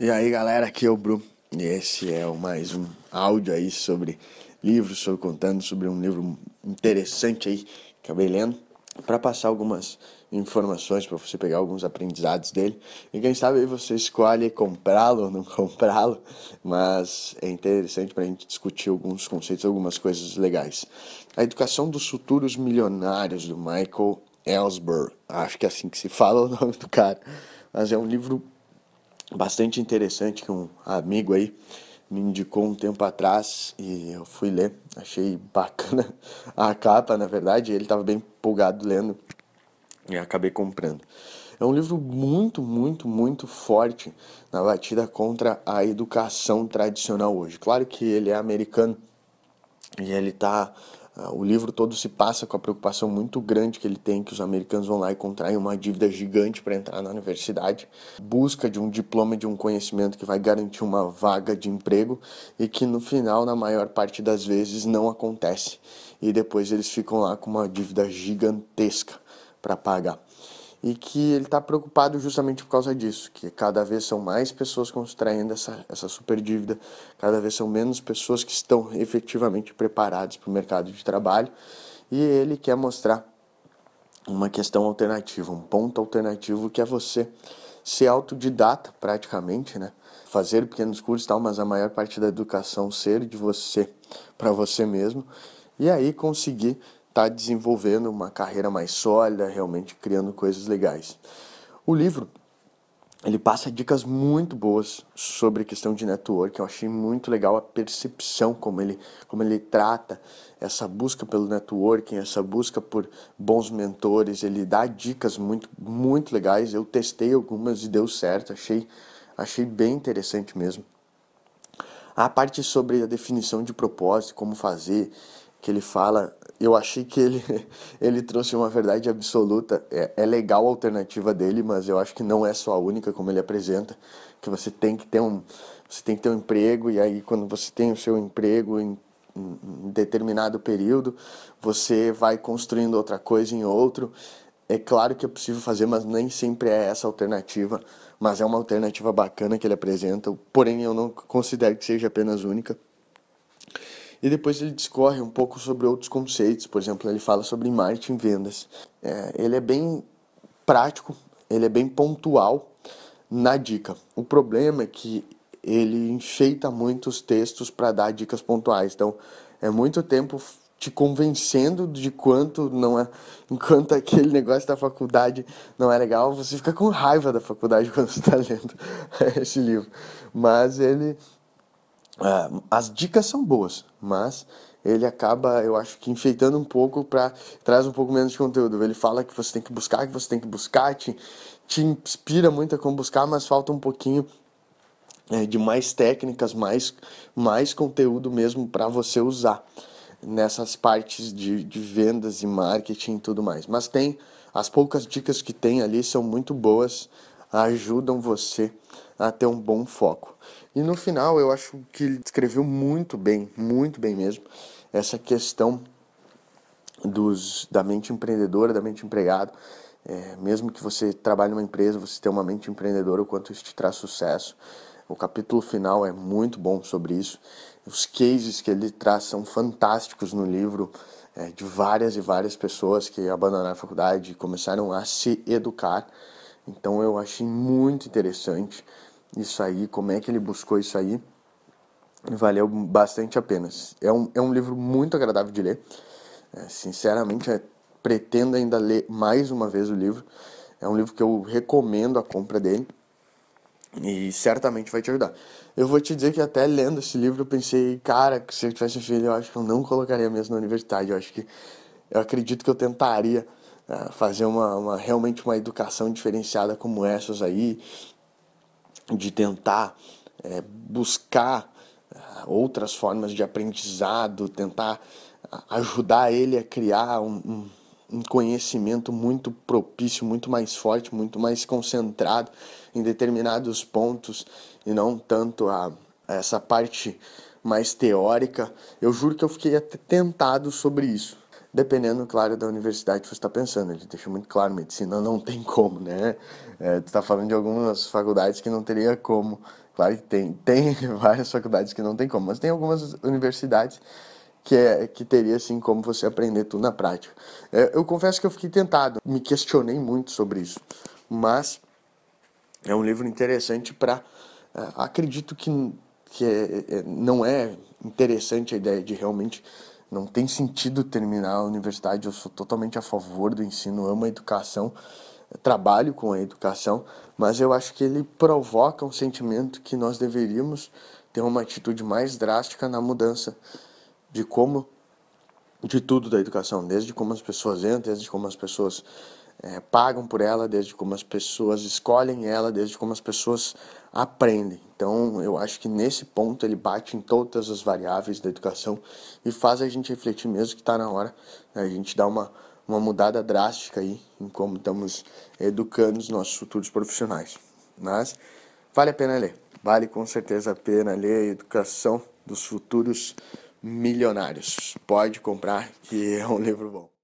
E aí galera, aqui é o Bru e esse é mais um áudio aí sobre livros, sobre contando sobre um livro interessante aí que acabei lendo para passar algumas informações para você pegar alguns aprendizados dele. E quem sabe aí você escolhe comprá-lo ou não comprá-lo, mas é interessante para a gente discutir alguns conceitos, algumas coisas legais. A Educação dos Futuros Milionários do Michael Ellsberg, acho que é assim que se fala o nome do cara, mas é um livro bastante interessante que um amigo aí me indicou um tempo atrás e eu fui ler. Achei bacana a capa, na verdade, ele estava bem empolgado lendo e acabei comprando. É um livro muito, muito, muito forte na batida contra a educação tradicional hoje. Claro que ele é americano e ele está o livro todo se passa com a preocupação muito grande que ele tem que os americanos vão lá e contraem uma dívida gigante para entrar na universidade, busca de um diploma de um conhecimento que vai garantir uma vaga de emprego e que no final, na maior parte das vezes, não acontece. E depois eles ficam lá com uma dívida gigantesca para pagar e que ele está preocupado justamente por causa disso, que cada vez são mais pessoas contraindo essa, essa super dívida, cada vez são menos pessoas que estão efetivamente preparadas para o mercado de trabalho, e ele quer mostrar uma questão alternativa, um ponto alternativo que é você ser autodidata praticamente, né? Fazer pequenos cursos e tal, mas a maior parte da educação ser de você para você mesmo, e aí conseguir está desenvolvendo uma carreira mais sólida, realmente criando coisas legais. O livro ele passa dicas muito boas sobre a questão de network. Eu achei muito legal a percepção como ele, como ele trata essa busca pelo networking, essa busca por bons mentores. Ele dá dicas muito, muito legais. Eu testei algumas e deu certo. Achei, achei bem interessante mesmo. A parte sobre a definição de propósito, como fazer, que ele fala eu achei que ele, ele trouxe uma verdade absoluta. É, é legal a alternativa dele, mas eu acho que não é só a única como ele apresenta. Que você tem que ter um, você tem que ter um emprego e aí quando você tem o seu emprego em, em determinado período, você vai construindo outra coisa em outro. É claro que é possível fazer, mas nem sempre é essa alternativa. Mas é uma alternativa bacana que ele apresenta. Porém, eu não considero que seja apenas única. E depois ele discorre um pouco sobre outros conceitos, por exemplo, ele fala sobre marketing e vendas. É, ele é bem prático, ele é bem pontual na dica. O problema é que ele enfeita muitos textos para dar dicas pontuais. Então, é muito tempo te convencendo de quanto não é, enquanto aquele negócio da faculdade não é legal, você fica com raiva da faculdade quando está lendo esse livro. Mas ele Uh, as dicas são boas, mas ele acaba, eu acho que enfeitando um pouco para traz um pouco menos de conteúdo. Ele fala que você tem que buscar, que você tem que buscar, te, te inspira muito a como buscar, mas falta um pouquinho é, de mais técnicas, mais, mais conteúdo mesmo para você usar nessas partes de, de vendas e marketing e tudo mais. Mas tem as poucas dicas que tem ali são muito boas, ajudam você a ter um bom foco. E no final eu acho que ele descreveu muito bem, muito bem mesmo, essa questão dos, da mente empreendedora, da mente empregado. É, mesmo que você trabalhe numa empresa, você tem uma mente empreendedora, o quanto isso te traz sucesso. O capítulo final é muito bom sobre isso. Os cases que ele traz são fantásticos no livro, é, de várias e várias pessoas que abandonaram a faculdade e começaram a se educar. Então eu achei muito interessante isso aí, como é que ele buscou isso aí. Valeu bastante a pena. É um, é um livro muito agradável de ler. É, sinceramente, é, pretendo ainda ler mais uma vez o livro. É um livro que eu recomendo a compra dele e certamente vai te ajudar. Eu vou te dizer que até lendo esse livro eu pensei, cara, se eu tivesse filho, eu acho que eu não colocaria mesmo na universidade. Eu acho que eu acredito que eu tentaria fazer uma, uma realmente uma educação diferenciada como essas aí, de tentar é, buscar é, outras formas de aprendizado, tentar ajudar ele a criar um, um, um, conhecimento muito propício, muito mais forte, muito mais concentrado em determinados pontos e não tanto a, a essa parte mais teórica. Eu juro que eu fiquei até tentado sobre isso dependendo, claro, da universidade que você está pensando. Ele deixa muito claro, medicina não tem como, né? É, está falando de algumas faculdades que não teria como. Claro que tem, tem várias faculdades que não tem como, mas tem algumas universidades que, é, que teria assim como você aprender tudo na prática. É, eu confesso que eu fiquei tentado, me questionei muito sobre isso, mas é um livro interessante para. É, acredito que, que é, é, não é interessante a ideia de realmente não tem sentido terminar a universidade. Eu sou totalmente a favor do ensino, amo a educação, trabalho com a educação, mas eu acho que ele provoca um sentimento que nós deveríamos ter uma atitude mais drástica na mudança de como de tudo da educação, desde como as pessoas entram, desde como as pessoas é, pagam por ela, desde como as pessoas escolhem ela, desde como as pessoas aprendem. Então, eu acho que nesse ponto ele bate em todas as variáveis da educação e faz a gente refletir mesmo que está na hora né, a gente dar uma, uma mudada drástica aí em como estamos educando os nossos futuros profissionais. Mas vale a pena ler, vale com certeza a pena ler a educação dos futuros milionários. Pode comprar, que é um livro bom.